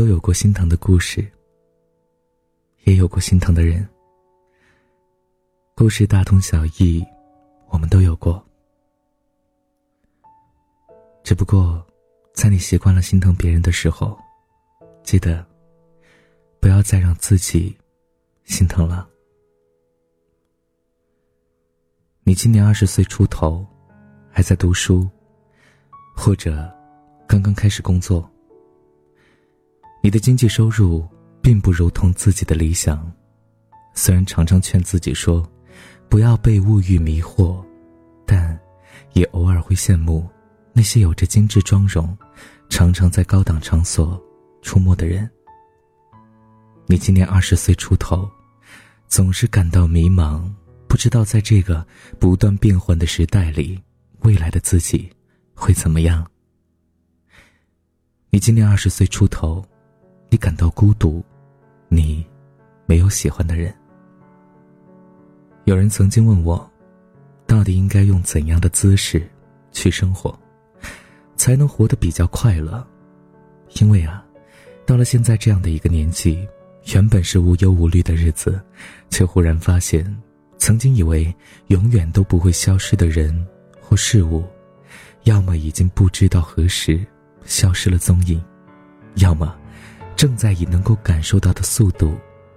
都有过心疼的故事，也有过心疼的人。故事大同小异，我们都有过。只不过，在你习惯了心疼别人的时候，记得不要再让自己心疼了。你今年二十岁出头，还在读书，或者刚刚开始工作。你的经济收入并不如同自己的理想，虽然常常劝自己说，不要被物欲迷惑，但也偶尔会羡慕那些有着精致妆容、常常在高档场所出没的人。你今年二十岁出头，总是感到迷茫，不知道在这个不断变换的时代里，未来的自己会怎么样。你今年二十岁出头。感到孤独，你没有喜欢的人。有人曾经问我，到底应该用怎样的姿势去生活，才能活得比较快乐？因为啊，到了现在这样的一个年纪，原本是无忧无虑的日子，却忽然发现，曾经以为永远都不会消失的人或事物，要么已经不知道何时消失了踪影，要么。正在以能够感受到的速度，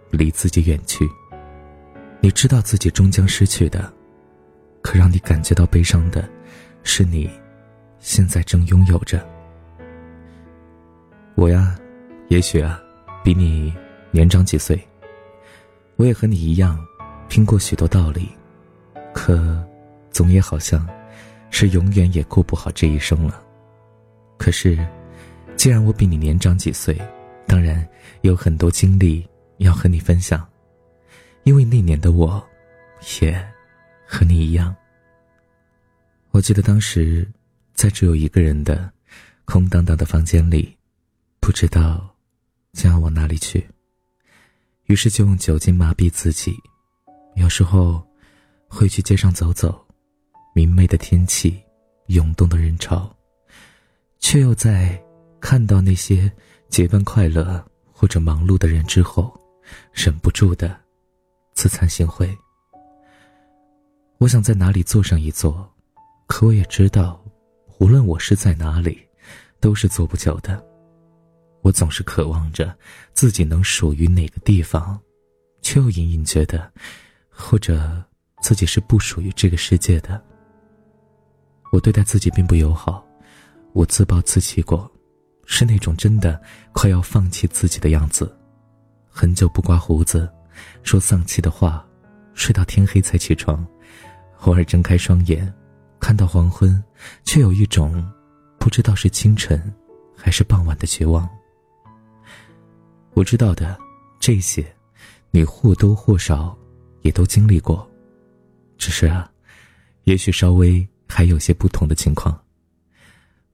离自己远去。你知道自己终将失去的，可让你感觉到悲伤的，是你现在正拥有着。我呀，也许啊，比你年长几岁。我也和你一样，听过许多道理，可总也好像，是永远也过不好这一生了。可是，既然我比你年长几岁。当然有很多经历要和你分享，因为那年的我，也和你一样。我记得当时在只有一个人的空荡荡的房间里，不知道将要往哪里去，于是就用酒精麻痹自己。有时候会去街上走走，明媚的天气，涌动的人潮，却又在看到那些。结伴快乐或者忙碌的人之后，忍不住的自惭形秽。我想在哪里坐上一坐，可我也知道，无论我是在哪里，都是坐不久的。我总是渴望着自己能属于哪个地方，却又隐隐觉得，或者自己是不属于这个世界的。我对待自己并不友好，我自暴自弃过。是那种真的快要放弃自己的样子，很久不刮胡子，说丧气的话，睡到天黑才起床，偶尔睁开双眼，看到黄昏，却有一种不知道是清晨还是傍晚的绝望。我知道的这些，你或多或少也都经历过，只是啊，也许稍微还有些不同的情况。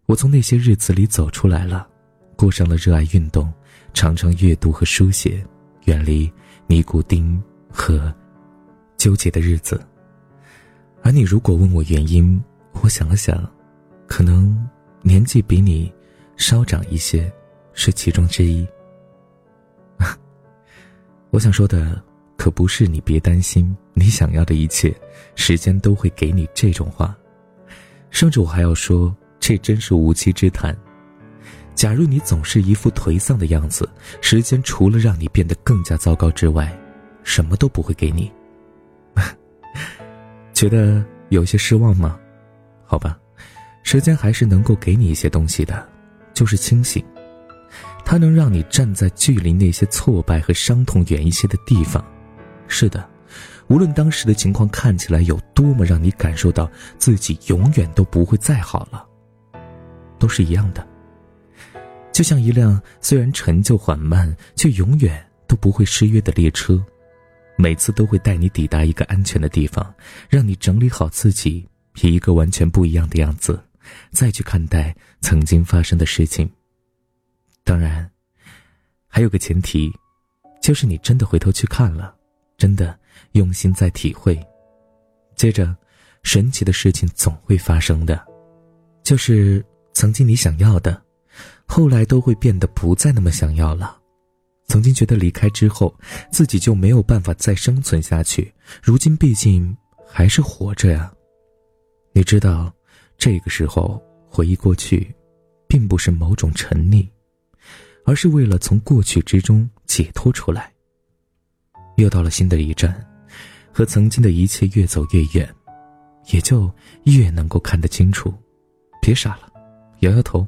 我从那些日子里走出来了，过上了热爱运动、常常阅读和书写、远离尼古丁和纠结的日子。而你如果问我原因，我想了想，可能年纪比你稍长一些，是其中之一。我想说的可不是你别担心，你想要的一切，时间都会给你这种话，甚至我还要说。这真是无稽之谈。假如你总是一副颓丧的样子，时间除了让你变得更加糟糕之外，什么都不会给你。觉得有些失望吗？好吧，时间还是能够给你一些东西的，就是清醒。它能让你站在距离那些挫败和伤痛远一些的地方。是的，无论当时的情况看起来有多么让你感受到自己永远都不会再好了。都是一样的，就像一辆虽然陈旧缓慢，却永远都不会失约的列车，每次都会带你抵达一个安全的地方，让你整理好自己，以一个完全不一样的样子，再去看待曾经发生的事情。当然，还有个前提，就是你真的回头去看了，真的用心在体会，接着，神奇的事情总会发生的，就是。曾经你想要的，后来都会变得不再那么想要了。曾经觉得离开之后自己就没有办法再生存下去，如今毕竟还是活着呀。你知道，这个时候回忆过去，并不是某种沉溺，而是为了从过去之中解脱出来。又到了新的一站，和曾经的一切越走越远，也就越能够看得清楚。别傻了，摇摇头，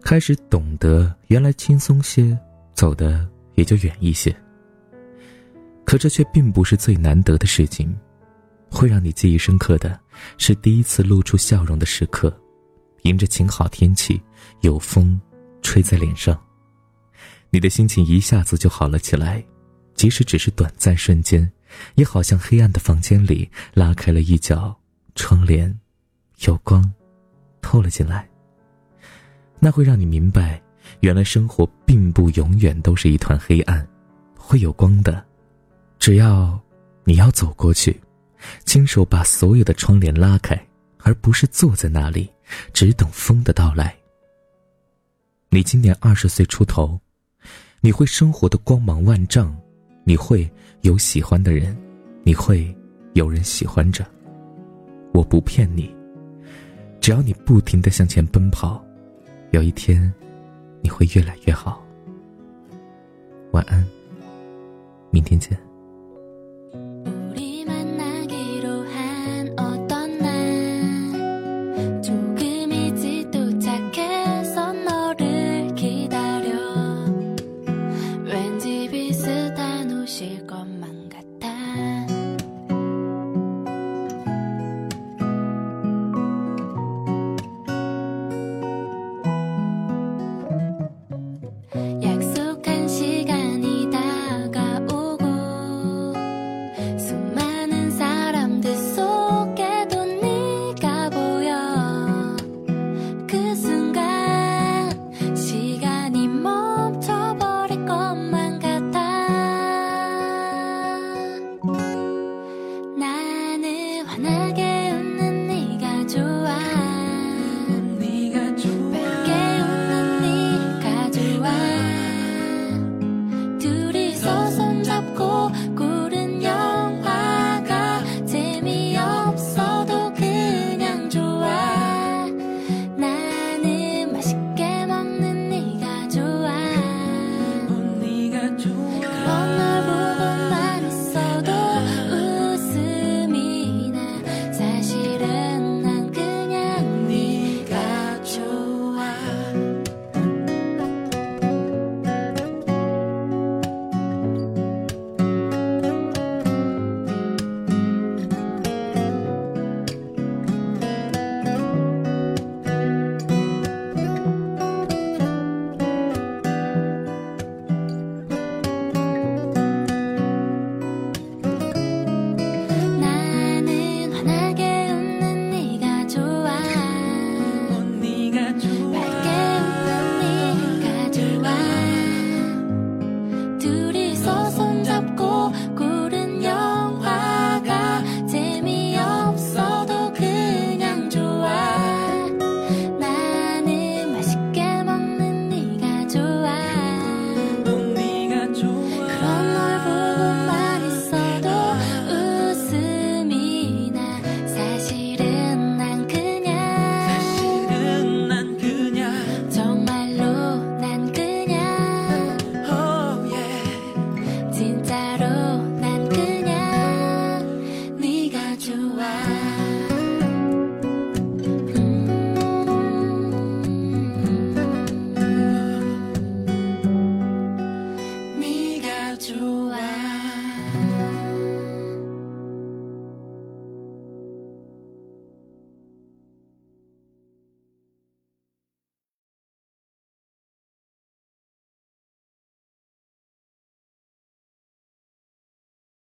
开始懂得原来轻松些，走的也就远一些。可这却并不是最难得的事情，会让你记忆深刻的是第一次露出笑容的时刻，迎着晴好天气，有风吹在脸上，你的心情一下子就好了起来。即使只是短暂瞬间，也好像黑暗的房间里拉开了一角窗帘，有光透了进来。那会让你明白，原来生活并不永远都是一团黑暗，会有光的。只要你要走过去，亲手把所有的窗帘拉开，而不是坐在那里只等风的到来。你今年二十岁出头，你会生活的光芒万丈。你会有喜欢的人，你会有人喜欢着。我不骗你，只要你不停的向前奔跑，有一天，你会越来越好。晚安，明天见。